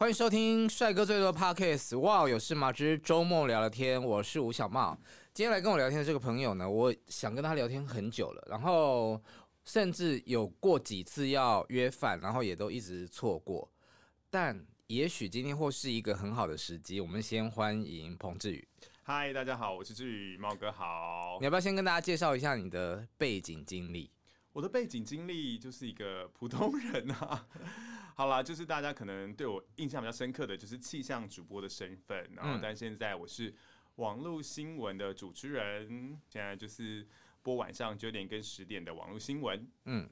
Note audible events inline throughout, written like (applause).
欢迎收听帅哥最多的 Podcast，哇，有事吗？之周末聊聊天，我是吴小茂。今天来跟我聊天的这个朋友呢，我想跟他聊天很久了，然后甚至有过几次要约饭，然后也都一直错过。但也许今天或是一个很好的时机，我们先欢迎彭志宇。嗨，大家好，我是志宇，茂哥好。你要不要先跟大家介绍一下你的背景经历？我的背景经历就是一个普通人啊。好啦，就是大家可能对我印象比较深刻的就是气象主播的身份，然后但现在我是网络新闻的主持人，现在就是播晚上九点跟十点的网络新闻。嗯，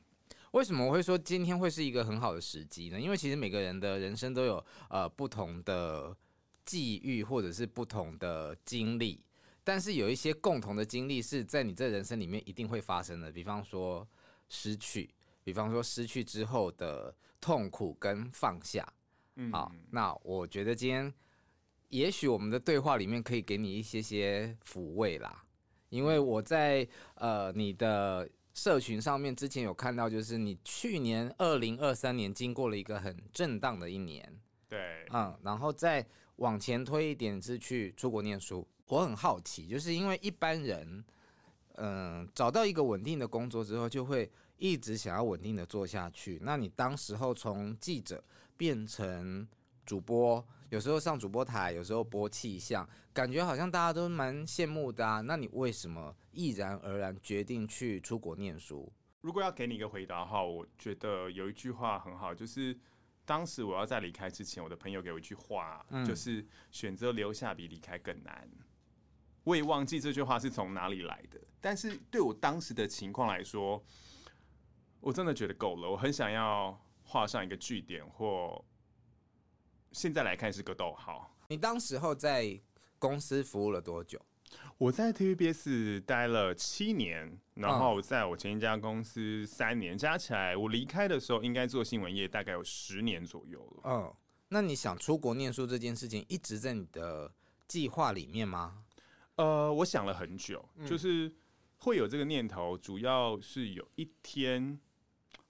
为什么我会说今天会是一个很好的时机呢？因为其实每个人的人生都有呃不同的际遇或者是不同的经历，但是有一些共同的经历是在你这人生里面一定会发生的，比方说失去，比方说失去之后的。痛苦跟放下，嗯，好，那我觉得今天也许我们的对话里面可以给你一些些抚慰啦，因为我在呃你的社群上面之前有看到，就是你去年二零二三年经过了一个很震荡的一年，对，嗯，然后再往前推一点是去出国念书，我很好奇，就是因为一般人，嗯、呃，找到一个稳定的工作之后就会。一直想要稳定的做下去，那你当时候从记者变成主播，有时候上主播台，有时候播气象，感觉好像大家都蛮羡慕的啊。那你为什么毅然而然决定去出国念书？如果要给你一个回答的话，我觉得有一句话很好，就是当时我要在离开之前，我的朋友给我一句话，嗯、就是选择留下比离开更难。我也忘记这句话是从哪里来的，但是对我当时的情况来说。我真的觉得够了，我很想要画上一个句点，或现在来看是个逗号。你当时候在公司服务了多久？我在 TVBS 待了七年，然后在我前一家公司三年，加起来我离开的时候应该做新闻业大概有十年左右了。嗯，那你想出国念书这件事情一直在你的计划里面吗？呃，我想了很久，就是会有这个念头，主要是有一天。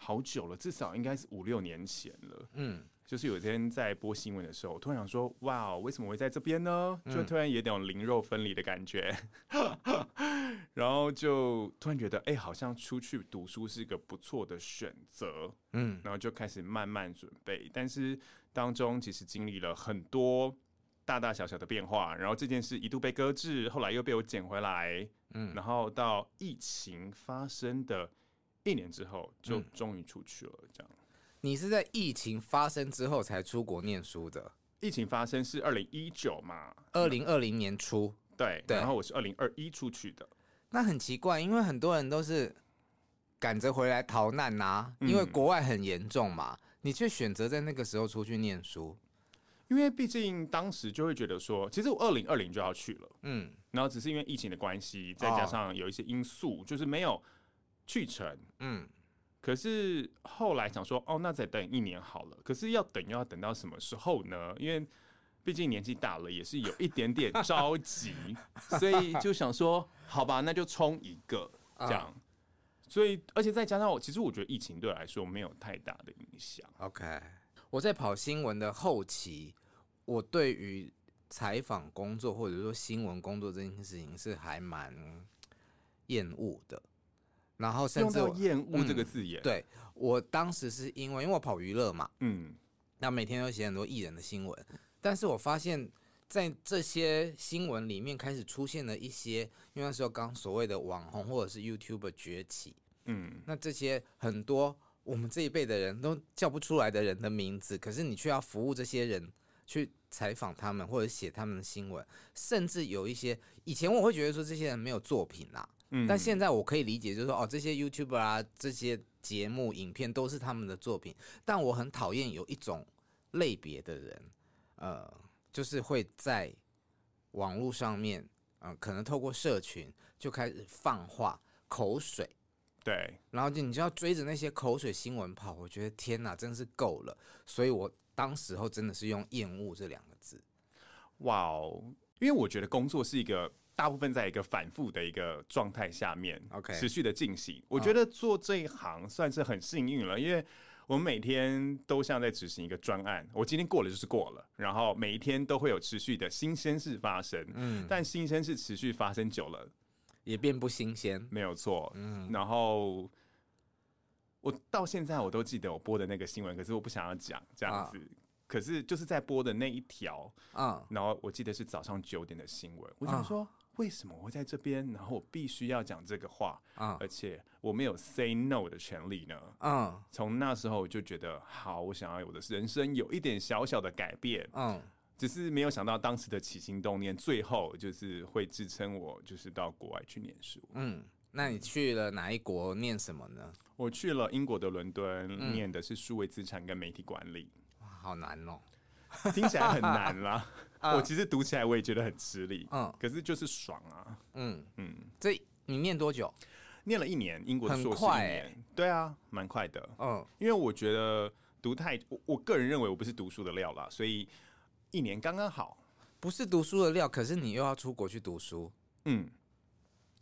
好久了，至少应该是五六年前了。嗯，就是有一天在播新闻的时候，我突然想说：“哇，为什么会在这边呢？”就突然有点灵肉分离的感觉，嗯、(laughs) 然后就突然觉得，哎、欸，好像出去读书是一个不错的选择。嗯，然后就开始慢慢准备，但是当中其实经历了很多大大小小的变化，然后这件事一度被搁置，后来又被我捡回来。嗯，然后到疫情发生的。一年之后就终于出去了，这样。你是在疫情发生之后才出国念书的？疫情发生是二零一九嘛？二零二零年初，对对。然后我是二零二一出去的。那很奇怪，因为很多人都是赶着回来逃难呐，因为国外很严重嘛。你却选择在那个时候出去念书，因为毕竟当时就会觉得说，其实我二零二零就要去了，嗯。然后只是因为疫情的关系，再加上有一些因素，就是没有。去成，嗯，可是后来想说，哦，那再等一年好了。可是要等，又要等到什么时候呢？因为毕竟年纪大了，也是有一点点着急，(laughs) 所以就想说，好吧，那就冲一个这样。Uh. 所以，而且再加上我，其实我觉得疫情对我来说没有太大的影响。OK，我在跑新闻的后期，我对于采访工作或者说新闻工作这件事情是还蛮厌恶的。然后甚至厌恶这个字眼，嗯、对，我当时是因为因为我跑娱乐嘛，嗯，那每天都写很多艺人的新闻，但是我发现，在这些新闻里面开始出现了一些，因为那时候刚所谓的网红或者是 YouTuber 崛起，嗯，那这些很多我们这一辈的人都叫不出来的人的名字，可是你却要服务这些人去采访他们或者写他们的新闻，甚至有一些以前我会觉得说这些人没有作品啊。嗯，但现在我可以理解，就是说，哦，这些 YouTuber 啊，这些节目、影片都是他们的作品。但我很讨厌有一种类别的人，呃，就是会在网络上面，嗯、呃，可能透过社群就开始放话口水，对，然后就你就要追着那些口水新闻跑，我觉得天哪，真是够了，所以我当时候真的是用厌恶这两个字。哇哦，因为我觉得工作是一个大部分在一个反复的一个状态下面，OK，持续的进行。我觉得做这一行算是很幸运了，因为我们每天都像在执行一个专案，我今天过了就是过了，然后每一天都会有持续的新鲜事发生。嗯，但新鲜事持续发生久了，也变不新鲜，没有错。嗯，然后我到现在我都记得我播的那个新闻，可是我不想要讲这样子。可是就是在播的那一条，嗯，然后我记得是早上九点的新闻，我想说为什么我会在这边，然后我必须要讲这个话，嗯，而且我没有 say no 的权利呢，嗯，从那时候我就觉得好，我想要我的人生有一点小小的改变，嗯，只是没有想到当时的起心动念，最后就是会支撑我，就是到国外去念书，嗯，那你去了哪一国念什么呢？我去了英国的伦敦，念的是数位资产跟媒体管理。好难哦，听起来很难啦。(laughs) 我其实读起来我也觉得很吃力。嗯，可是就是爽啊。嗯嗯，这你念多久？念了一年，英国的硕士一年。对啊，蛮快的。嗯，因为我觉得读太，我我个人认为我不是读书的料啦，所以一年刚刚好。不是读书的料，可是你又要出国去读书。嗯，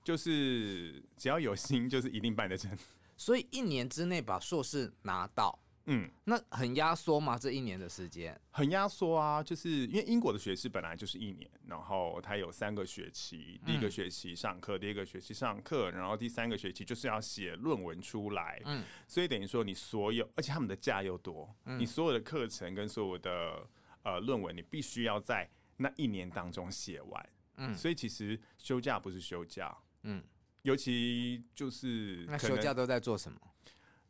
就是只要有心，就是一定办得成。所以一年之内把硕士拿到。嗯，那很压缩吗？这一年的时间很压缩啊，就是因为英国的学士本来就是一年，然后它有三个学期，第一个学期上课，第二个学期上课，然后第三个学期就是要写论文出来。嗯，所以等于说你所有，而且他们的假又多，你所有的课程跟所有的呃论文，你必须要在那一年当中写完。嗯，所以其实休假不是休假。嗯，尤其就是那休假都在做什么？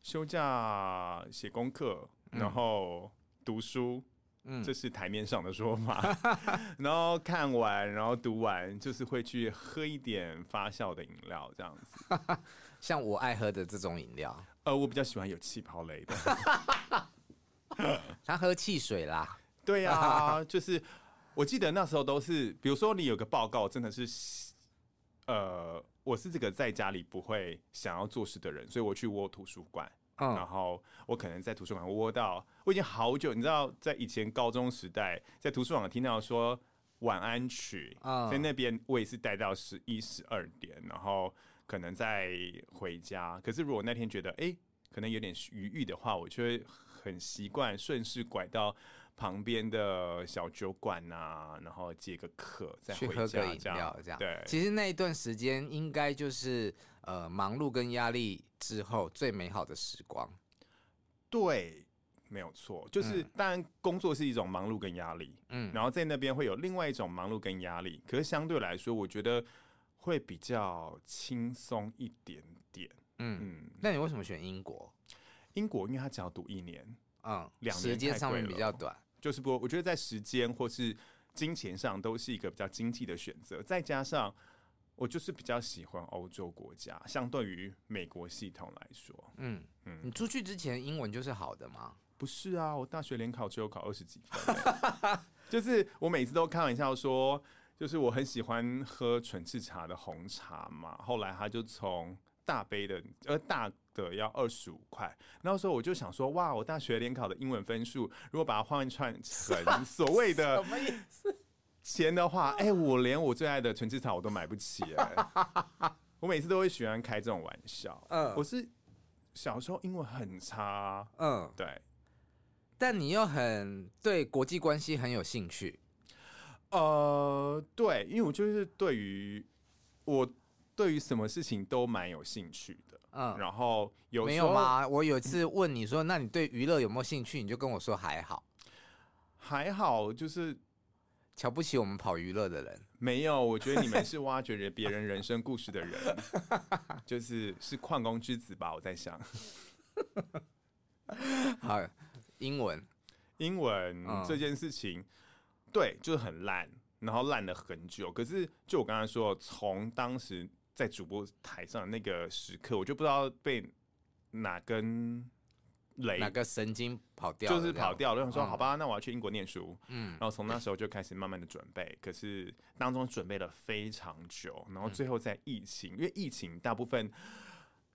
休假写功课，然后读书，嗯，这是台面上的说法。嗯、(laughs) (laughs) 然后看完，然后读完，就是会去喝一点发酵的饮料，这样子。(laughs) 像我爱喝的这种饮料，呃，我比较喜欢有气泡类的。他喝汽水啦。对呀、啊，(laughs) 就是我记得那时候都是，比如说你有个报告，真的是，呃。我是这个在家里不会想要做事的人，所以我去窝图书馆，嗯，然后我可能在图书馆窝到，我已经好久，你知道，在以前高中时代，在图书馆听到说晚安曲，嗯，在那边我也是待到十一十二点，然后可能再回家。可是如果那天觉得哎、欸，可能有点余裕的话，我就会很习惯顺势拐到。旁边的小酒馆啊，然后接个客，再回家，去喝个饮料，这样。对，其实那一段时间应该就是呃忙碌跟压力之后最美好的时光。对，没有错，就是、嗯、当然工作是一种忙碌跟压力，嗯，然后在那边会有另外一种忙碌跟压力，可是相对来说，我觉得会比较轻松一点点。嗯嗯，那你为什么选英国？英国因为他只要读一年，嗯，两年时间上面比较短。就是不，我觉得在时间或是金钱上都是一个比较经济的选择。再加上我就是比较喜欢欧洲国家，相对于美国系统来说，嗯嗯。你出去之前英文就是好的吗？不是啊，我大学联考只有考二十几分。(laughs) 就是我每次都开玩笑说，就是我很喜欢喝纯吃茶的红茶嘛。后来他就从大杯的呃大。的要二十五块，那时候我就想说，哇，我大学联考的英文分数，如果把它换算成 (laughs) 所谓的什么意思钱的话，哎、欸，我连我最爱的纯吃茶我都买不起哎。(laughs) 我每次都会喜欢开这种玩笑。嗯，我是小时候英文很差。嗯，对。但你又很对国际关系很有兴趣。呃，对，因为我就是对于我对于什么事情都蛮有兴趣的。嗯，然后有没有吗？我有一次问你说，那你对娱乐有没有兴趣？你就跟我说还好，还好，就是瞧不起我们跑娱乐的人。没有，我觉得你们是 (laughs) 挖掘着别人人生故事的人，(laughs) 就是是矿工之子吧？我在想。(laughs) 好，英文，英文这件事情，对，就是很烂，然后烂了很久。可是，就我刚才说，从当时。在主播台上的那个时刻，我就不知道被哪根雷，哪个神经跑掉，就是跑掉了。我想说，好吧，那我要去英国念书。嗯，然后从那时候就开始慢慢的准备，可是当中准备了非常久，然后最后在疫情，因为疫情大部分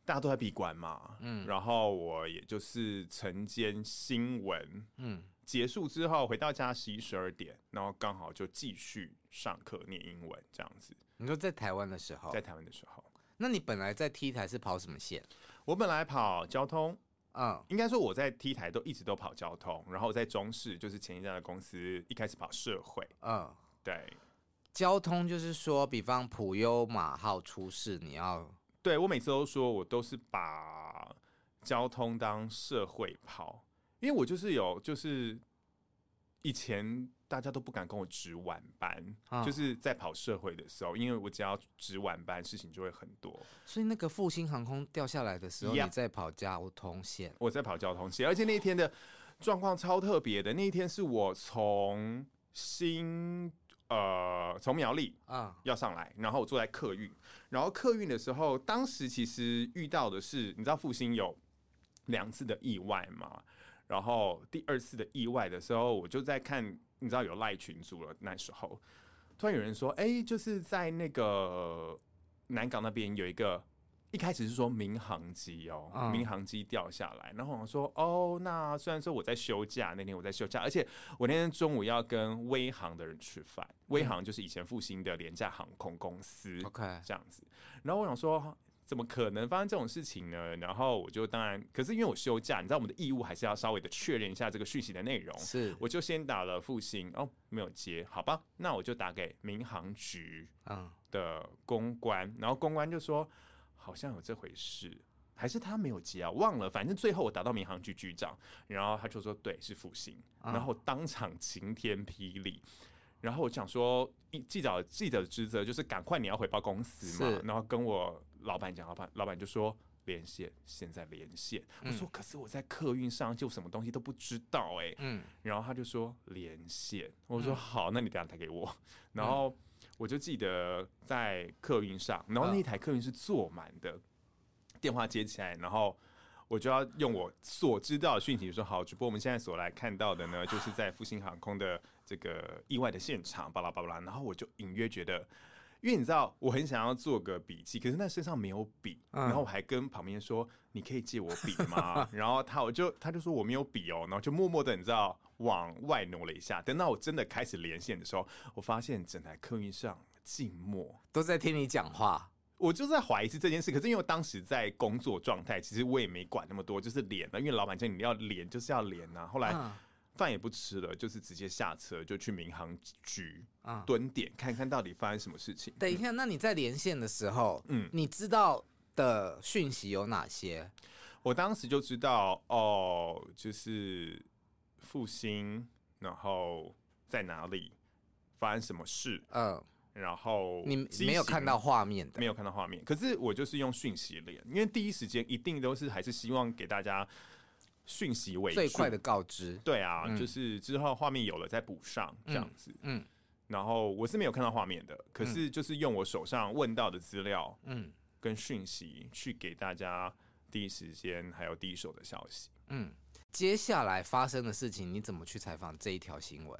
大家都在闭关嘛，嗯，然后我也就是晨间新闻，嗯，结束之后回到家十一十二点，然后刚好就继续上课念英文这样子。你说在台湾的时候，在台湾的时候，那你本来在 T 台是跑什么线？我本来跑交通。嗯，应该说我在 T 台都一直都跑交通，然后在中视就是前一家的公司，一开始跑社会。嗯，对，交通就是说，比方普悠马号出事，你要对我每次都说我都是把交通当社会跑，因为我就是有就是以前。大家都不敢跟我值晚班，哦、就是在跑社会的时候，因为我只要值晚班，事情就会很多。所以那个复兴航空掉下来的时候，你在跑交通线，我在跑交通线，而且那一天的状况超特别的。那一天是我从新呃从苗栗啊要上来，然后我坐在客运，然后客运的时候，当时其实遇到的是，你知道复兴有两次的意外嘛？然后第二次的意外的时候，我就在看。你知道有赖群组了，那时候突然有人说：“哎、欸，就是在那个南港那边有一个，一开始是说民航机哦，嗯、民航机掉下来。”然后我说：“哦，那虽然说我在休假，那天我在休假，而且我那天中午要跟威航的人吃饭，威航就是以前复兴的廉价航空公司，OK，这样子。然后我想说。”怎么可能发生这种事情呢？然后我就当然，可是因为我休假，你知道我们的义务还是要稍微的确认一下这个讯息的内容。是，我就先打了复兴，哦，没有接，好吧，那我就打给民航局的公关，然后公关就说好像有这回事，还是他没有接啊？忘了，反正最后我打到民航局局长，然后他就说对，是复兴，然后当场晴天霹雳。然后我想说，记者记者的职责就是赶快你要回报公司嘛，然后跟我老板讲，老板老板就说连线，现在连线。嗯、我说可是我在客运上就什么东西都不知道哎、欸，嗯，然后他就说连线，我说好，那你等下打给我。然后我就记得在客运上，然后那一台客运是坐满的，电话接起来，然后。我就要用我所知道的讯息说好，只不过我们现在所来看到的呢，就是在复兴航空的这个意外的现场，巴拉巴拉。然后我就隐约觉得，因为你知道，我很想要做个笔记，可是那身上没有笔。然后我还跟旁边说：“你可以借我笔吗？” (laughs) 然后他我就他就说我没有笔哦，然后就默默的你知道往外挪了一下。等到我真的开始连线的时候，我发现整台客运上静默，都在听你讲话。我就在怀疑是这件事，可是因为我当时在工作状态，其实我也没管那么多，就是连了，因为老板叫你要连，就是要连呐。后来饭也不吃了，就是直接下车就去民航局蹲点，看看到底发生什么事情。等一下，那你在连线的时候，嗯，你知道的讯息有哪些？我当时就知道哦，就是复兴，然后在哪里发生什么事？嗯。然后你没有看到画面的，没有看到画面。可是我就是用讯息连，因为第一时间一定都是还是希望给大家讯息为最快的告知。对啊，嗯、就是之后画面有了再补上这样子。嗯，嗯然后我是没有看到画面的，可是就是用我手上问到的资料，嗯，跟讯息去给大家第一时间还有第一手的消息。嗯，接下来发生的事情，你怎么去采访这一条新闻？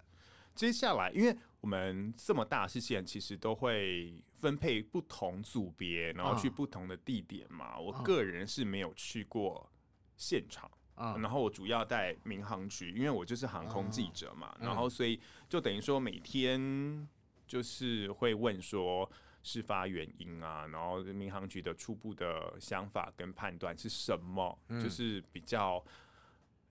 接下来，因为我们这么大事件，其实都会分配不同组别，然后去不同的地点嘛。Oh. 我个人是没有去过现场，oh. 然后我主要在民航局，因为我就是航空记者嘛，oh. 然后所以就等于说每天就是会问说事发原因啊，然后民航局的初步的想法跟判断是什么，嗯、就是比较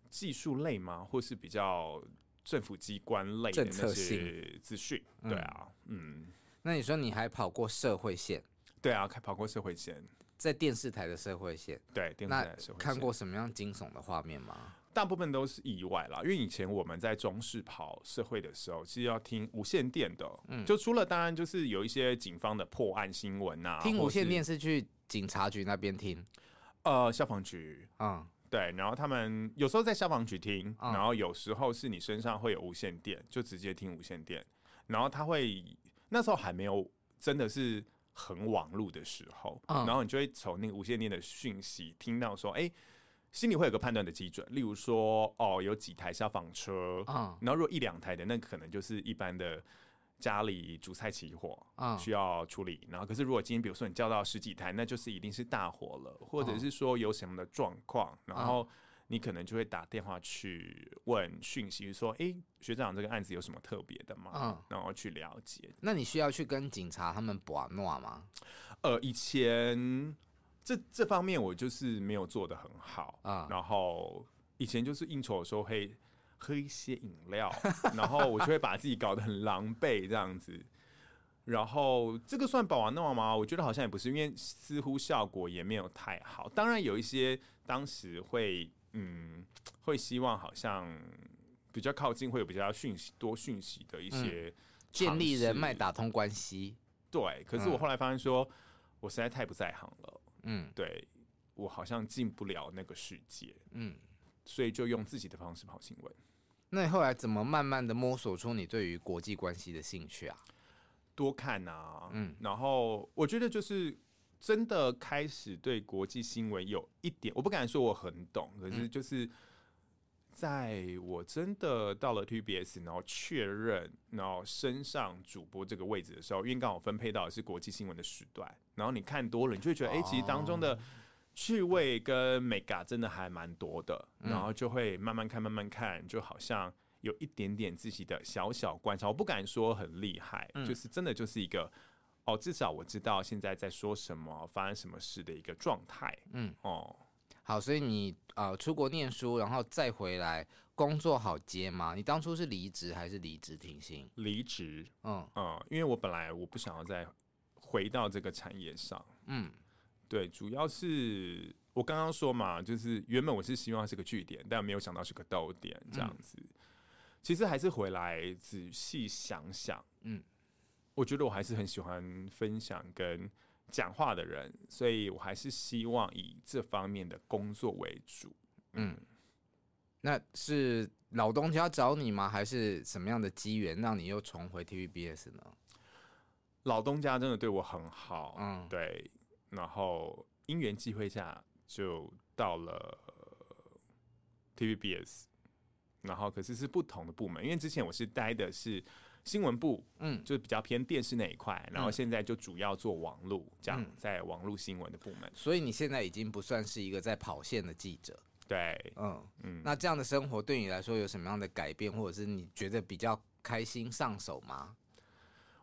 技术类吗，或是比较。政府机关类的那些资讯，对啊，嗯，那你说你还跑过社会线？对啊，还跑过社会线，在电视台的社会线，对，电视台的社会线。看过什么样惊悚的画面吗？大部分都是意外啦，因为以前我们在中视跑社会的时候，其实要听无线电的，嗯，就除了当然就是有一些警方的破案新闻啊，听无线电是去警察局那边听，呃，消防局，嗯。对，然后他们有时候在消防局听，嗯、然后有时候是你身上会有无线电，就直接听无线电。然后他会那时候还没有真的是很网路的时候，嗯、然后你就会从那个无线电的讯息听到说，哎，心里会有个判断的基准，例如说，哦，有几台消防车，嗯，然后如果一两台的，那可能就是一般的家里煮菜起火，嗯，需要处理。然后，可是如果今天比如说你叫到十几台，那就是一定是大火了，或者是说有什么的状况，然后你可能就会打电话去问讯息，说，哎，学长，这个案子有什么特别的吗？嗯，然后去了解。那你需要去跟警察他们把诺吗？呃，以前。这这方面我就是没有做得很好啊，然后以前就是应酬的时候会喝一些饮料，(laughs) 然后我就会把自己搞得很狼狈这样子，然后这个算保玩弄吗？我觉得好像也不是，因为似乎效果也没有太好。当然有一些当时会嗯会希望好像比较靠近，会有比较讯息多讯息的一些、嗯、建立人脉、打通关系。对，可是我后来发现说，我实在太不在行了。嗯，对，我好像进不了那个世界，嗯，所以就用自己的方式跑新闻。那你后来怎么慢慢的摸索出你对于国际关系的兴趣啊？多看啊，嗯，然后我觉得就是真的开始对国际新闻有一点，我不敢说我很懂，可是就是。在我真的到了 TVBS，然后确认，然后升上主播这个位置的时候，因为刚好分配到的是国际新闻的时段，然后你看多了，你就会觉得，哎、欸，其实当中的趣味跟美感真的还蛮多的，然后就会慢慢看，慢慢看，就好像有一点点自己的小小观察，我不敢说很厉害，就是真的就是一个，哦，至少我知道现在在说什么，发生什么事的一个状态，嗯，哦。好，所以你呃出国念书，然后再回来工作好接吗？你当初是离职还是离职停薪？离职，嗯嗯，因为我本来我不想要再回到这个产业上，嗯，对，主要是我刚刚说嘛，就是原本我是希望是个据点，但没有想到是个逗点这样子。嗯、其实还是回来仔细想想，嗯，我觉得我还是很喜欢分享跟。讲话的人，所以我还是希望以这方面的工作为主。嗯，那是老东家找你吗？还是什么样的机缘让你又重回 TVBS 呢？老东家真的对我很好，嗯，对。然后因缘际会下就到了 TVBS，然后可是是不同的部门，因为之前我是待的是。新闻部，嗯，就是比较偏电视那一块，然后现在就主要做网络，这样在网络新闻的部门。所以你现在已经不算是一个在跑线的记者，对，嗯嗯。那这样的生活对你来说有什么样的改变，或者是你觉得比较开心上手吗？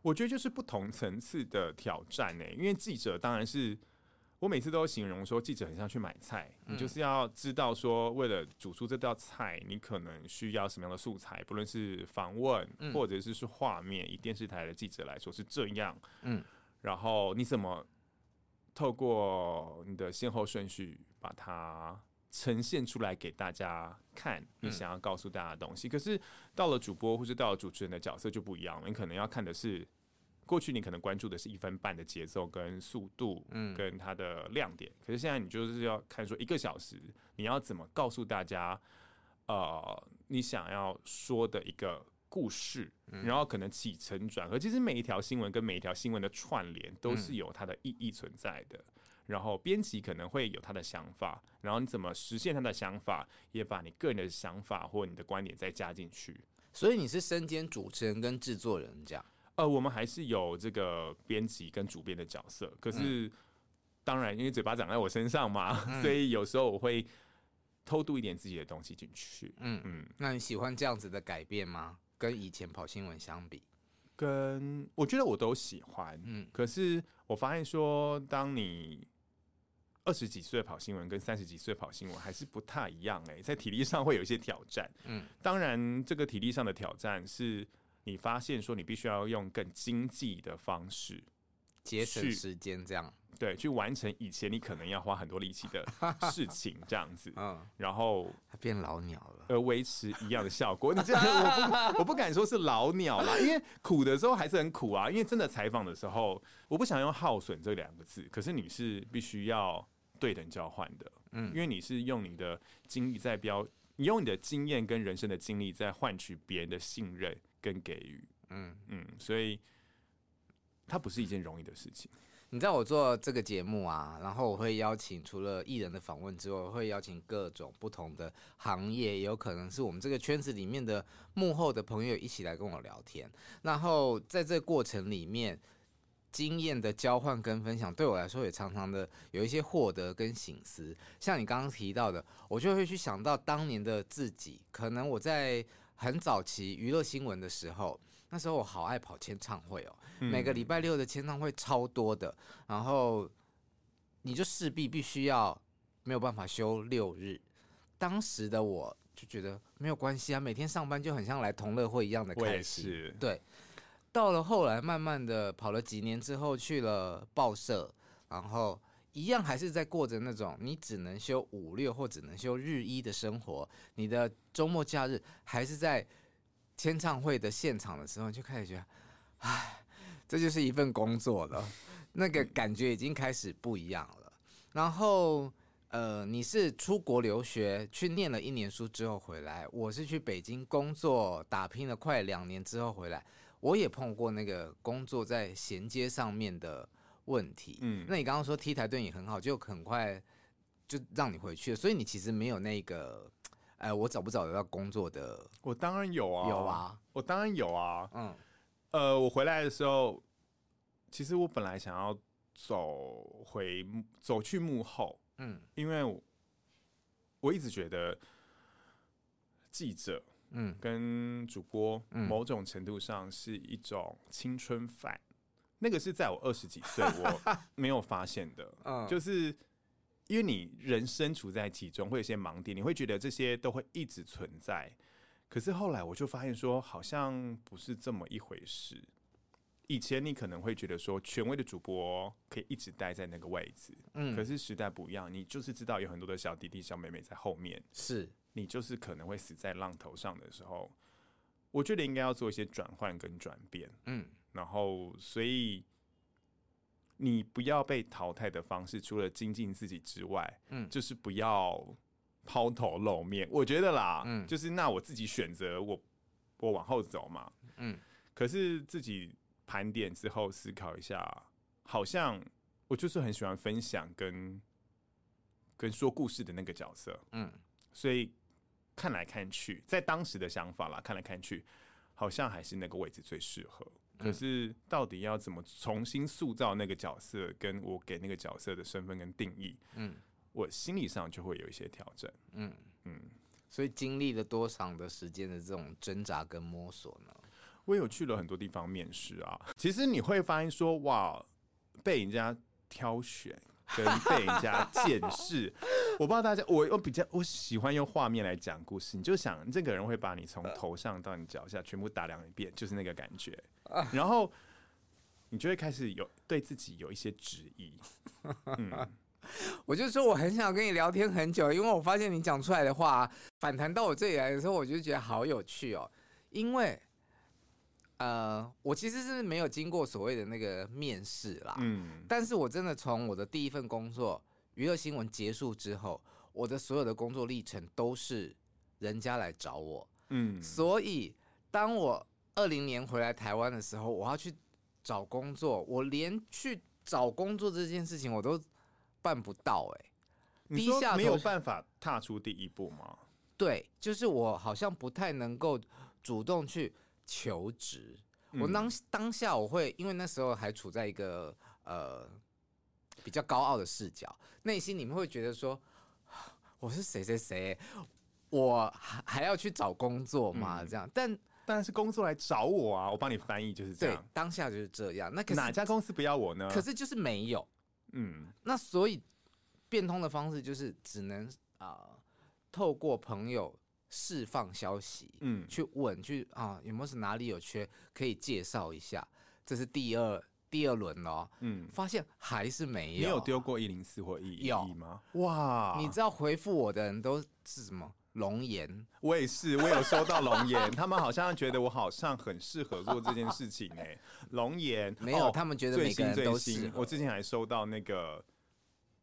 我觉得就是不同层次的挑战呢，因为记者当然是。我每次都形容说，记者很像去买菜，你就是要知道说，为了煮出这道菜，你可能需要什么样的素材，不论是访问，或者是是画面。以电视台的记者来说是这样，嗯，然后你怎么透过你的先后顺序把它呈现出来给大家看，你想要告诉大家的东西。可是到了主播或是到了主持人的角色就不一样了，你可能要看的是。过去你可能关注的是一分半的节奏跟速度，嗯，跟它的亮点。可是现在你就是要看说一个小时，你要怎么告诉大家，呃，你想要说的一个故事，然后可能起承转合。其实每一条新闻跟每一条新闻的串联都是有它的意义存在的。然后编辑可能会有他的想法，然后你怎么实现他的想法，也把你个人的想法或你的观点再加进去。所以你是身兼主持人跟制作人这样。呃，我们还是有这个编辑跟主编的角色，可是、嗯、当然，因为嘴巴长在我身上嘛，嗯、(laughs) 所以有时候我会偷渡一点自己的东西进去。嗯嗯，那你喜欢这样子的改变吗？跟以前跑新闻相比，跟我觉得我都喜欢。嗯，可是我发现说，当你二十几岁跑新闻跟三十几岁跑新闻还是不太一样、欸。哎，在体力上会有一些挑战。嗯，当然，这个体力上的挑战是。你发现说你必须要用更经济的方式节省时间，这样对，去完成以前你可能要花很多力气的 (laughs) 事情，这样子，嗯，然后它变老鸟了，而维持一样的效果。你这样我不我不敢说是老鸟啦，因为苦的时候还是很苦啊。因为真的采访的时候，我不想用耗损这两个字，可是你是必须要对等交换的，嗯，因为你是用你的经历在标，你用你的经验跟人生的经历在换取别人的信任。跟给予，嗯嗯，所以它不是一件容易的事情。你知道我做这个节目啊，然后我会邀请除了艺人的访问之外，我会邀请各种不同的行业，也有可能是我们这个圈子里面的幕后的朋友一起来跟我聊天。然后在这个过程里面，经验的交换跟分享，对我来说也常常的有一些获得跟醒思。像你刚刚提到的，我就会去想到当年的自己，可能我在很早期娱乐新闻的时候。那时候我好爱跑签唱会哦，每个礼拜六的签唱会超多的，然后你就势必必须要没有办法休六日。当时的我就觉得没有关系啊，每天上班就很像来同乐会一样的开心。对，到了后来慢慢的跑了几年之后，去了报社，然后一样还是在过着那种你只能休五六或只能休日一的生活，你的周末假日还是在。签唱会的现场的时候，就开始觉得，唉，这就是一份工作了，那个感觉已经开始不一样了。然后，呃，你是出国留学去念了一年书之后回来，我是去北京工作打拼了快两年之后回来，我也碰过那个工作在衔接上面的问题。嗯，那你刚刚说 T 台对你很好，就很快就让你回去了，所以你其实没有那个。哎，我找不找得到工作的？我当然有啊，有啊，我当然有啊。嗯，呃，我回来的时候，其实我本来想要走回走去幕后，嗯，因为我，我一直觉得记者，嗯，跟主播，某种程度上是一种青春饭，嗯，那个是在我二十几岁我 (laughs) 没有发现的，嗯，就是。因为你人身处在其中，会有些盲点，你会觉得这些都会一直存在。可是后来我就发现说，好像不是这么一回事。以前你可能会觉得说，权威的主播可以一直待在那个位置，嗯，可是时代不一样，你就是知道有很多的小弟弟、小妹妹在后面，是你就是可能会死在浪头上的时候。我觉得应该要做一些转换跟转变，嗯，然后所以。你不要被淘汰的方式，除了精进自己之外，嗯，就是不要抛头露面。我觉得啦，嗯，就是那我自己选择，我我往后走嘛，嗯。可是自己盘点之后思考一下，好像我就是很喜欢分享跟跟说故事的那个角色，嗯。所以看来看去，在当时的想法啦，看来看去，好像还是那个位置最适合。可是，到底要怎么重新塑造那个角色，跟我给那个角色的身份跟定义，嗯，我心理上就会有一些调整，嗯嗯。所以经历了多长的时间的这种挣扎跟摸索呢？我有去了很多地方面试啊。其实你会发现说，哇，被人家挑选。跟被人家见识，我不知道大家，我我比较我喜欢用画面来讲故事。你就想这个人会把你从头上到你脚下全部打量一遍，就是那个感觉。然后你就会开始有对自己有一些质疑。嗯，(laughs) 我就说我很想跟你聊天很久，因为我发现你讲出来的话反弹到我这里来的时候，我就觉得好有趣哦，因为。呃，我其实是没有经过所谓的那个面试啦，嗯，但是我真的从我的第一份工作娱乐新闻结束之后，我的所有的工作历程都是人家来找我，嗯，所以当我二零年回来台湾的时候，我要去找工作，我连去找工作这件事情我都办不到，欸，哎，你说没有办法踏出第一步吗？对，就是我好像不太能够主动去。求职，我当当下我会，因为那时候还处在一个呃比较高傲的视角，内心里面会觉得说，(sighs) 我是谁谁谁，我还还要去找工作嘛？这样，但但是工作来找我啊，我帮你翻译就是这样，当下就是这样。那可哪家公司不要我呢？可是就是没有，嗯，那所以变通的方式就是只能啊、呃，透过朋友。释放消息，嗯，去问去啊，有没有是哪里有缺，可以介绍一下。这是第二第二轮哦，嗯，发现还是没有。你有丢过一零四或一一一吗？哇，你知道回复我的人都是什么？龙岩，我也是，我有收到龙岩，他们好像觉得我好像很适合做这件事情哎。龙岩 (laughs) 没有，他们觉得每个人都是。我之前还收到那个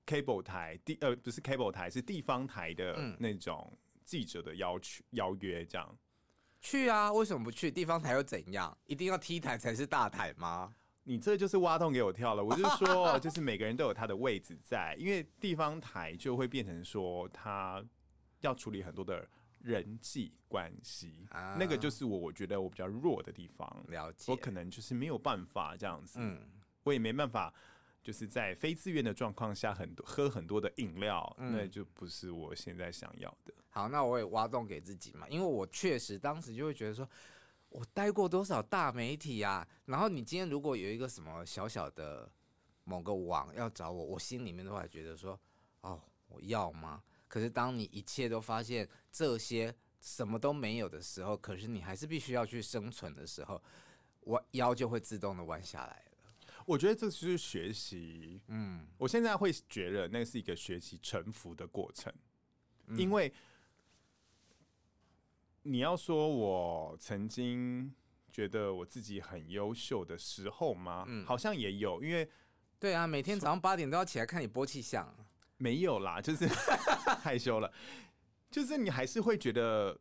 cable 台地呃不是 cable 台是地方台的那种。记者的要求邀约这样去啊？为什么不去？地方台又怎样？一定要 T 台才是大台吗？你这就是挖洞给我跳了。我就说，(laughs) 就是每个人都有他的位置在，因为地方台就会变成说，他要处理很多的人际关系，啊、那个就是我我觉得我比较弱的地方。了解，我可能就是没有办法这样子，嗯，我也没办法，就是在非自愿的状况下，很多喝很多的饮料，嗯、那就不是我现在想要的。好，那我也挖洞给自己嘛，因为我确实当时就会觉得说。我待过多少大媒体啊？然后你今天如果有一个什么小小的某个网要找我，我心里面都还觉得说，哦，我要吗？可是当你一切都发现这些什么都没有的时候，可是你还是必须要去生存的时候，我腰就会自动的弯下来了。我觉得这就是学习。嗯，我现在会觉得那是一个学习臣服的过程，嗯、因为。你要说我曾经觉得我自己很优秀的时候吗？嗯，好像也有，因为对啊，每天早上八点都要起来看你播气象。没有啦，就是 (laughs) 害羞了，就是你还是会觉得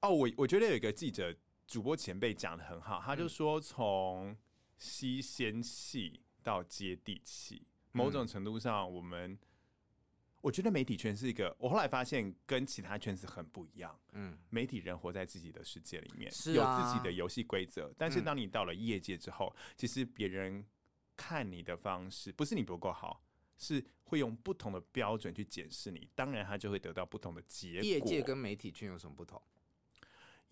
哦，我我觉得有一个记者主播前辈讲的很好，他就说从吸仙气到接地气，某种程度上我们。我觉得媒体圈是一个，我后来发现跟其他圈子很不一样。嗯，媒体人活在自己的世界里面，是啊，有自己的游戏规则。但是当你到了业界之后，嗯，其实别人看你的方式不是你不够好，是会用不同的标准去检视你。当然，他就会得到不同的结果。业界跟媒体圈有什么不同？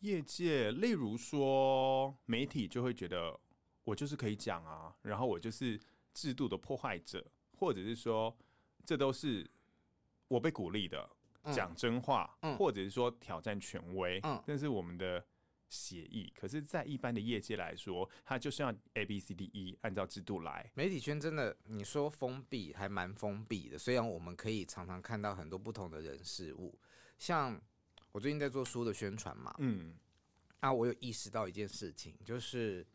业界，例如说，媒体就会觉得我就是可以讲啊，然后我就是制度的破坏者，或者是说，这都是。我被鼓励的讲真话，嗯、或者是说挑战权威，嗯，但是我们的协议。可是，在一般的业界来说，它就是要 A B C D E 按照制度来。媒体圈真的，你说封闭还蛮封闭的。虽然我们可以常常看到很多不同的人事物，像我最近在做书的宣传嘛，嗯，啊，我有意识到一件事情，就是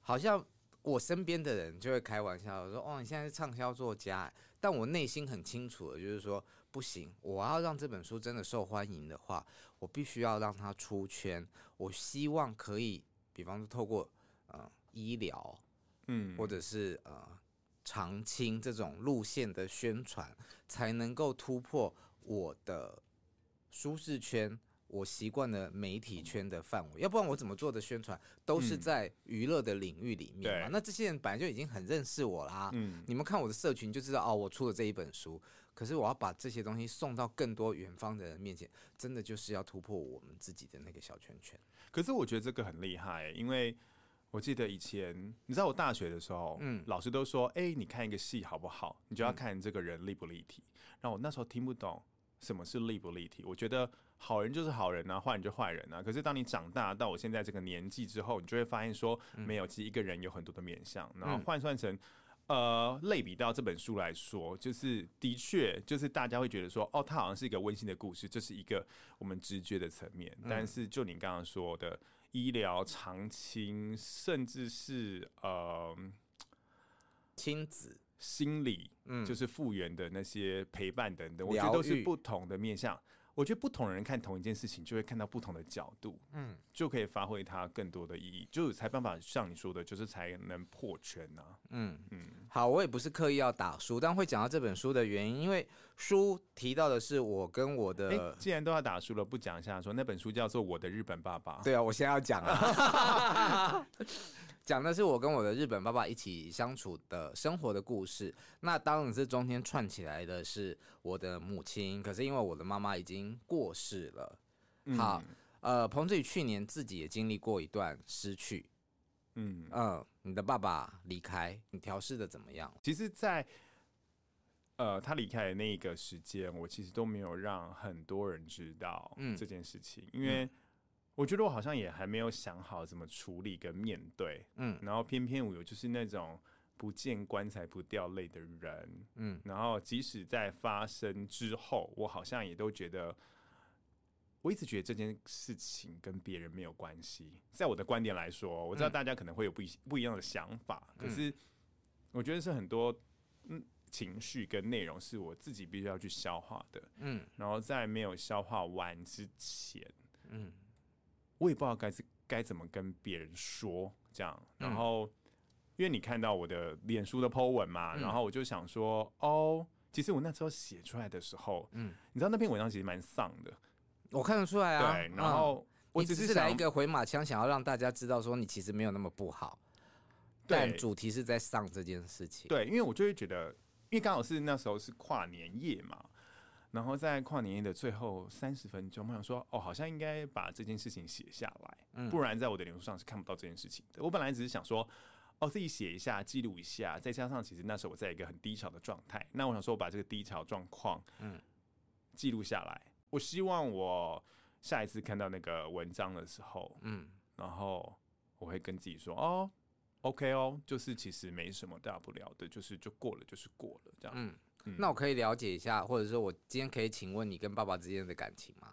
好像我身边的人就会开玩笑说：“哦，你现在是畅销作家。”但我内心很清楚的，就是说不行，我要让这本书真的受欢迎的话，我必须要让它出圈。我希望可以，比方说透过呃医疗，嗯，或者是呃长青这种路线的宣传，才能够突破我的舒适圈。我习惯了媒体圈的范围，要不然我怎么做的宣传都是在娱乐的领域里面嘛。那这些人本来就已经很认识我啦。嗯，你们看我的社群就知道哦，我出了这一本书。可是我要把这些东西送到更多远方的人面前，真的就是要突破我们自己的那个小圈圈。可是我觉得这个很厉害，因为我记得以前你知道我大学的时候，嗯，老师都说，哎，你看一个戏好不好，你就要看这个人立不立体。然后我那时候听不懂什么是立不立体，我觉得。好人就是好人啊，坏人就坏人啊。可是当你长大到我现在这个年纪之后，你就会发现说，没有，其实一个人有很多的面相。然后换算成，呃，类比到这本书来说，就是的确，就是大家会觉得说，哦，它好像是一个温馨的故事，这是一个我们直觉的层面。但是就你刚刚说的医疗、长青，甚至是呃亲子、心理，嗯，就是复原的那些陪伴等等，我觉得都是不同的面向。我觉得不同人看同一件事情，就会看到不同的角度，嗯，就可以发挥它更多的意义，就才办法像你说的，就是才能破圈呐、啊。嗯嗯，好，我也不是刻意要打书，但会讲到这本书的原因，因为书提到的是我跟我的，欸、既然都要打书了，不讲一下说那本书叫做《我的日本爸爸》。对啊，我现在要讲啊。(laughs) 讲的是我跟我的日本爸爸一起相处的生活的故事。那当然是中间串起来的是我的母亲，可是因为我的妈妈已经过世了。好，呃，彭志宇去年自己也经历过一段失去。嗯嗯、呃，你的爸爸离开，你调试的怎么样？其实在，在呃他离开的那一个时间，我其实都没有让很多人知道这件事情，嗯、因为。我觉得我好像也还没有想好怎么处理跟面对，嗯，然后偏偏我有就是那种不见棺材不掉泪的人，嗯，然后即使在发生之后，我好像也都觉得，我一直觉得这件事情跟别人没有关系。在我的观点来说，我知道大家可能会有不一不一样的想法，可是我觉得是很多嗯情绪跟内容是我自己必须要去消化的，嗯，然后在没有消化完之前，嗯。我也不知道该是该怎么跟别人说这样，然后因为你看到我的脸书的 po 文嘛，嗯、然后我就想说，哦，其实我那时候写出来的时候，嗯，你知道那篇文章其实蛮丧的，我看得出来啊。对，然后我只是，来一个回马枪，想要让大家知道说你其实没有那么不好，对。但主题是在丧这件事情。对，因为我就会觉得，因为刚好是那时候是跨年夜嘛，然后在跨年夜的最后三十分钟，我想说，哦，好像应该把这件事情写下来，嗯、不然在我的脸书上是看不到这件事情的。我本来只是想说。哦，自己写一下，记录一下，再加上其实那时候我在一个很低潮的状态，那我想说，我把这个低潮状况，嗯，记录下来。我希望我下一次看到那个文章的时候，嗯，然后我会跟自己说，哦，OK 哦，就是其实没什么大不了的，就是就过了，就是过了这样。嗯，嗯，那我可以了解一下，或者说我今天可以请问你跟爸爸之间的感情吗？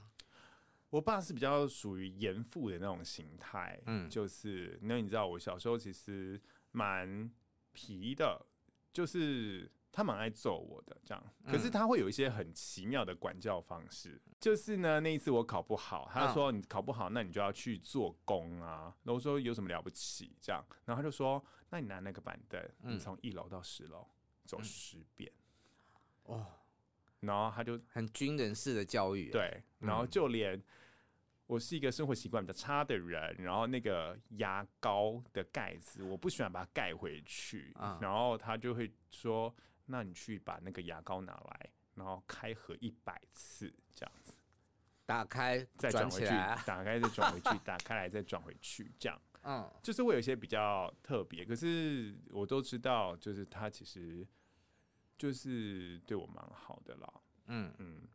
我爸是比较属于严父的那种形态，嗯，就是那你知道，我小时候其实。蛮皮的，就是他蛮爱揍我的这样，可是他会有一些很奇妙的管教方式。嗯、就是呢，那一次我考不好，他就说你考不好，那你就要去做工啊。然后说有什么了不起这样，然后他就说，那你拿那个板凳，你从一楼到十楼走十遍。哦，然后他就很军人式的教育，对，然后就连。我是一个生活习惯比较差的人，然后那个牙膏的盖子，我不喜欢把它盖回去，嗯、然后他就会说：“那你去把那个牙膏拿来，然后开合一百次，这样子，打开再转回去，打开再转回去，(laughs) 打开来再转回去，这样，嗯，就是会有一些比较特别，可是我都知道，就是他其实就是对我蛮好的啦，嗯嗯。嗯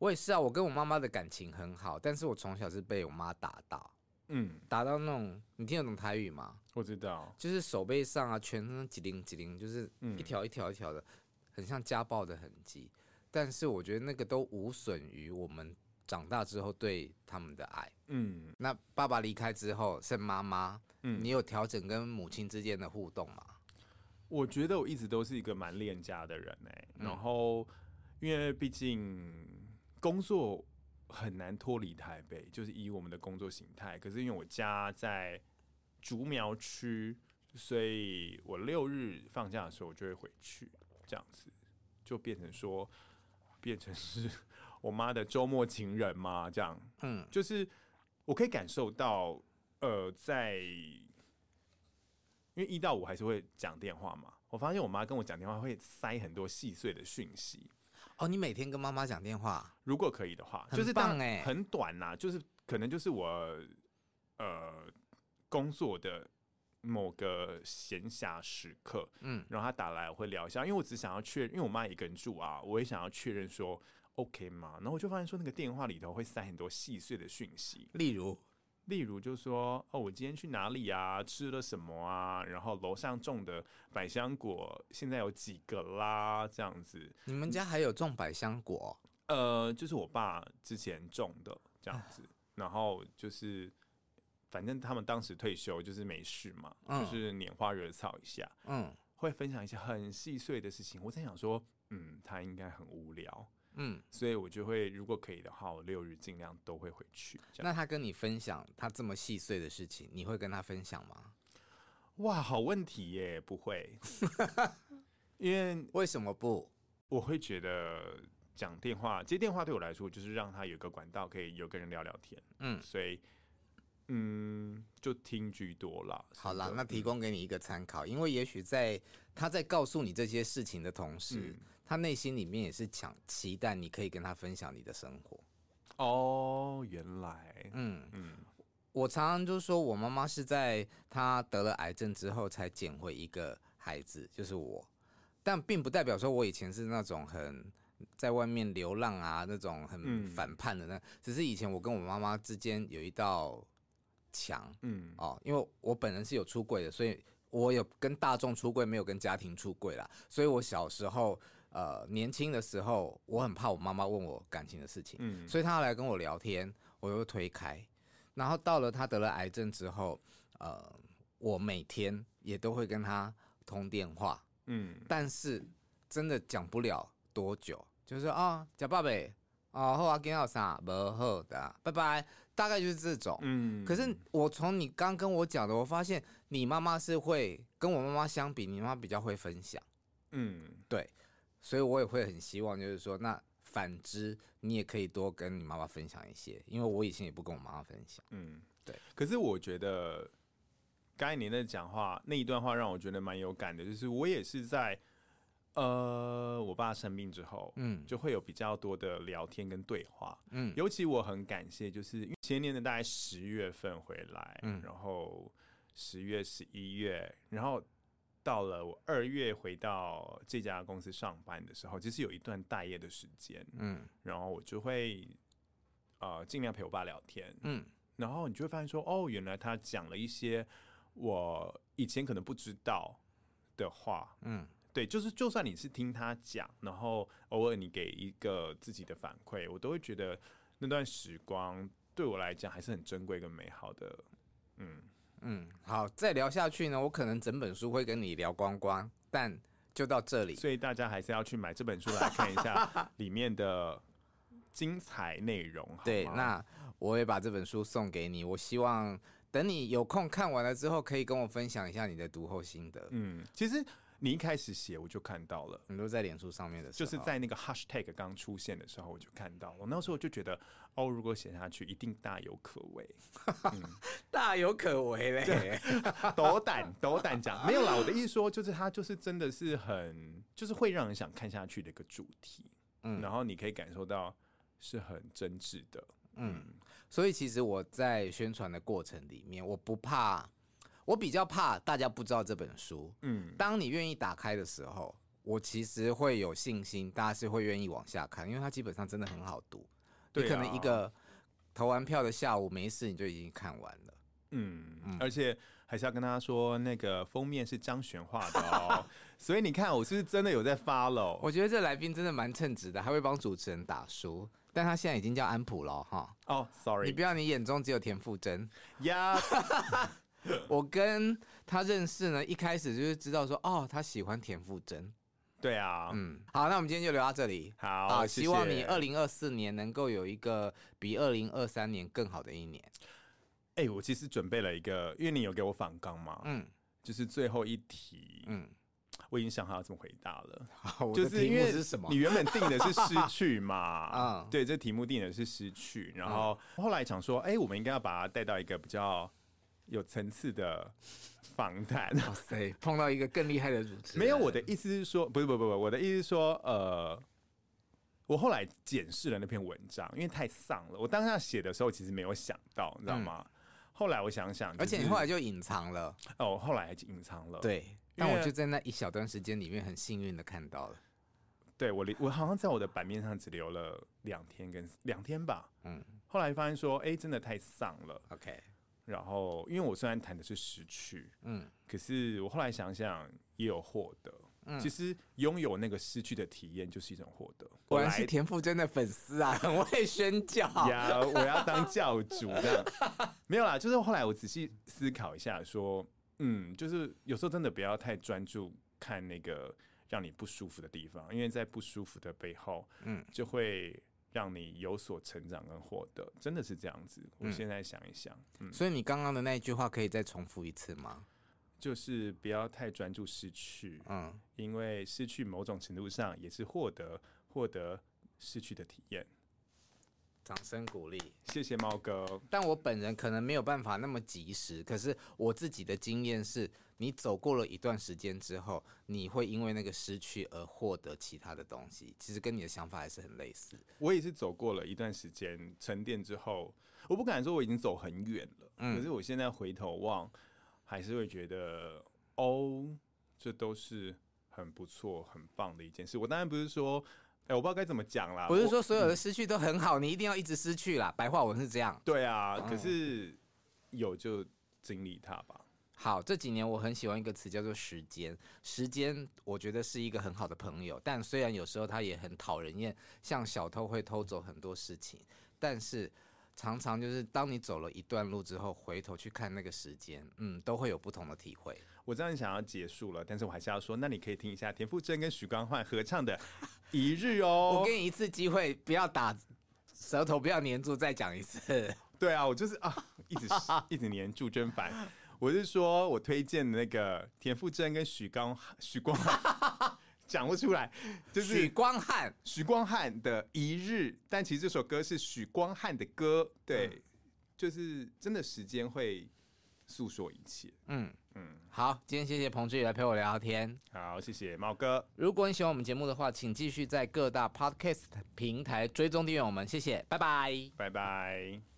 我也是啊，我跟我妈妈的感情很好，但是我从小是被我妈打到，嗯，打到那种，你听得懂台语吗？我知道，就是手背上啊，全身几零几零，就是一条一条一条的，很像家暴的痕迹。但是我觉得那个都无损于我们长大之后对他们的爱。嗯，那爸爸离开之后剩妈妈，嗯，你有调整跟母亲之间的互动吗？我觉得我一直都是一个蛮恋家的人哎、欸，嗯、然后因为毕竟。工作很难脱离台北，就是以我们的工作形态。可是因为我家在竹苗区，所以我六日放假的时候我就会回去，这样子就变成说，变成是我妈的周末情人嘛，这样。嗯，就是我可以感受到，呃，在因为一到五还是会讲电话嘛，我发现我妈跟我讲电话会塞很多细碎的讯息。哦，你每天跟妈妈讲电话，如果可以的话，就是当哎，很短呐、啊，就是可能就是我呃工作的某个闲暇时刻，嗯，然后她打来我会聊一下，因为我只想要确认，因为我妈一个人住啊，我也想要确认说 OK 吗？然后我就发现说那个电话里头会塞很多细碎的讯息，例如。例如，就说哦，我今天去哪里啊？吃了什么啊？然后楼上种的百香果现在有几个啦？这样子。你们家还有种百香果？呃，就是我爸之前种的这样子。然后就是，反正他们当时退休就是没事嘛，嗯、就是拈花惹草一下。嗯，会分享一些很细碎的事情。我在想说，嗯，他应该很无聊。嗯，所以我就会，如果可以的话，我六日尽量都会回去。那他跟你分享他这么细碎的事情，你会跟他分享吗？哇，好问题耶，不会。(laughs) 因为为什么不？我会觉得讲电话、接电话对我来说，就是让他有个管道，可以有个人聊聊天。嗯，所以嗯，就听居多了。好啦，那提供给你一个参考，因为也许在他在告诉你这些事情的同时。嗯他内心里面也是想期待你可以跟他分享你的生活。哦，原来，嗯嗯，我常常就说我妈妈是在她得了癌症之后才捡回一个孩子，就是我。但并不代表说我以前是那种很在外面流浪啊，那种很反叛的那，嗯、只是以前我跟我妈妈之间有一道墙，嗯哦，因为我本人是有出柜的，所以我有跟大众出柜，没有跟家庭出柜啦，所以我小时候。呃，年轻的时候，我很怕我妈妈问我感情的事情，嗯，所以她来跟我聊天，我又推开。然后到了她得了癌症之后，呃，我每天也都会跟她通电话，嗯，但是真的讲不了多久，就是啊，叫爸爸，哦，好啊，今天有啥不好的，拜拜。大概就是这种。嗯，可是我从你刚跟我讲的，我发现你妈妈是会跟我妈妈相比，你妈妈比较会分享。嗯，对，所以我也会很希望，就是说，那反之，你也可以多跟你妈妈分享一些，因为我以前也不跟我妈妈分享。嗯，对。可是我觉得刚才你的讲话那一段话让我觉得蛮有感的，就是我也是在呃我爸生病之后，嗯，就会有比较多的聊天跟对话，嗯，尤其我很感谢，就是前年的大概十月份回来，嗯，然后十月、十一月，然后。到了我二月回到这家公司上班的时候，其实有一段待业的时间，嗯，然后我就会呃尽量陪我爸聊天，嗯，然后你就会发现说，哦，原来他讲了一些我以前可能不知道的话，嗯，对，就是就算你是听他讲，然后偶尔你给一个自己的反馈，我都会觉得那段时光对我来讲还是很珍贵跟美好的，嗯。嗯，好，再聊下去呢，我可能整本书会跟你聊光光，但就到这里，所以大家还是要去买这本书来看一下 (laughs) 里面的精彩内容。对，那我也把这本书送给你，我希望等你有空看完了之后，可以跟我分享一下你的读后心得。嗯，其实。你一开始写我就看到了，你都在脸书上面的就是在那个 hashtag 刚出现的时候我就看到了。我那时候我就觉得，哦，如果写下去一定大有可为，(laughs) 嗯、大有可为嘞，斗胆斗胆讲，没有啦。我的意思说，就是它就是真的是很，就是会让人想看下去的一个主题，嗯，然后你可以感受到是很真挚的，嗯，所以其实我在宣传的过程里面，我不怕。我比较怕大家不知道这本书。嗯，当你愿意打开的时候，我其实会有信心，大家是会愿意往下看，因为它基本上真的很好读。对啊，你可能一个投完票的下午没事，你就已经看完了。嗯，嗯，而且还是要跟大家说，那个封面是张悬画的哦。(laughs) 所以你看，我是不是真的有在 follow？我觉得这来宾真的蛮称职的，还会帮主持人打书。但他现在已经叫安普了哈。哦，oh，sorry，你不要，你眼中只有田馥甄呀。Yeah. (laughs) (laughs) 我跟他认识呢，一开始就是知道说，哦，他喜欢田馥甄。对啊，嗯，好，那我们今天就聊到这里。好，好，希望你二零二四年能够有一个比二零二三年更好的一年。哎、欸，我其实准备了一个，因为你有给我反纲嘛，嗯，就是最后一题，嗯，我已经想好要怎么回答了。好，就是因为是什么？你原本定的是失去嘛，(laughs) 啊，对，这题目定的是失去，然后后来想说，哎、欸，我们应该要把它带到一个比较。有层次的访谈，哇塞，碰到一个更厉害的主持人。没有，我的意思是说，不是，不不不，我的意思是说，呃，我后来检视了那篇文章，因为太丧了。我当下写的时候，其实没有想到，你知道吗？嗯、后来我想想、就是，而且你后来就隐藏了。哦，后来还隐藏了。对，但我就在那一小段时间里面，很幸运的看到了。对我，我好像在我的版面上只留了两天跟两天吧。嗯，后来发现说，哎、欸，真的太丧了。OK。然后，因为我虽然谈的是失去，嗯，可是我后来想想也有获得。嗯，其实拥有那个失去的体验就是一种获得。果然是田馥甄的粉丝啊，很会宣教呀！我要当教主这样。没有啦，就是后来我仔细思考一下，说，嗯，就是有时候真的不要太专注看那个让你不舒服的地方，因为在不舒服的背后，嗯，就会。让你有所成长跟获得，真的是这样子。我现在想一想，嗯嗯、所以你刚刚的那一句话可以再重复一次吗？就是不要太专注失去，嗯，因为失去某种程度上也是获得获得失去的体验。掌声鼓励，谢谢猫哥。但我本人可能没有办法那么及时，可是我自己的经验是，你走过了一段时间之后，你会因为那个失去而获得其他的东西。其实跟你的想法还是很类似。我也是走过了一段时间沉淀之后，我不敢说我已经走很远了，嗯，可是我现在回头望，还是会觉得，哦，这都是很不错、很棒的一件事。我当然不是说。哎、欸，我不知道该怎么讲啦。不是说所有的失去都很好，嗯、你一定要一直失去啦。白话文是这样。对啊，嗯、可是有就经历它吧。好，这几年我很喜欢一个词叫做时间。时间，我觉得是一个很好的朋友，但虽然有时候他也很讨人厌，像小偷会偷走很多事情，但是。常常就是当你走了一段路之后，回头去看那个时间，嗯，都会有不同的体会。我知道你想要结束了，但是我还是要说，那你可以听一下田馥甄跟许光汉合唱的《一日》哦。(laughs) 我给你一次机会，不要打舌头，不要黏住，再讲一次。对啊，我就是啊，一直一直黏住真烦。我是说我推荐的那个田馥甄跟许光许光汉，(laughs) 讲不出来，就是许光汉许光汉的一日，但其实这首歌是许光汉的歌，对，嗯、就是真的时间会诉说一切。嗯嗯，好，今天谢谢彭志宇来陪我聊聊天，好，谢谢猫哥。如果你喜欢我们节目的话，请继续在各大 Podcast 平台追踪订阅我们，谢谢，拜拜，拜拜。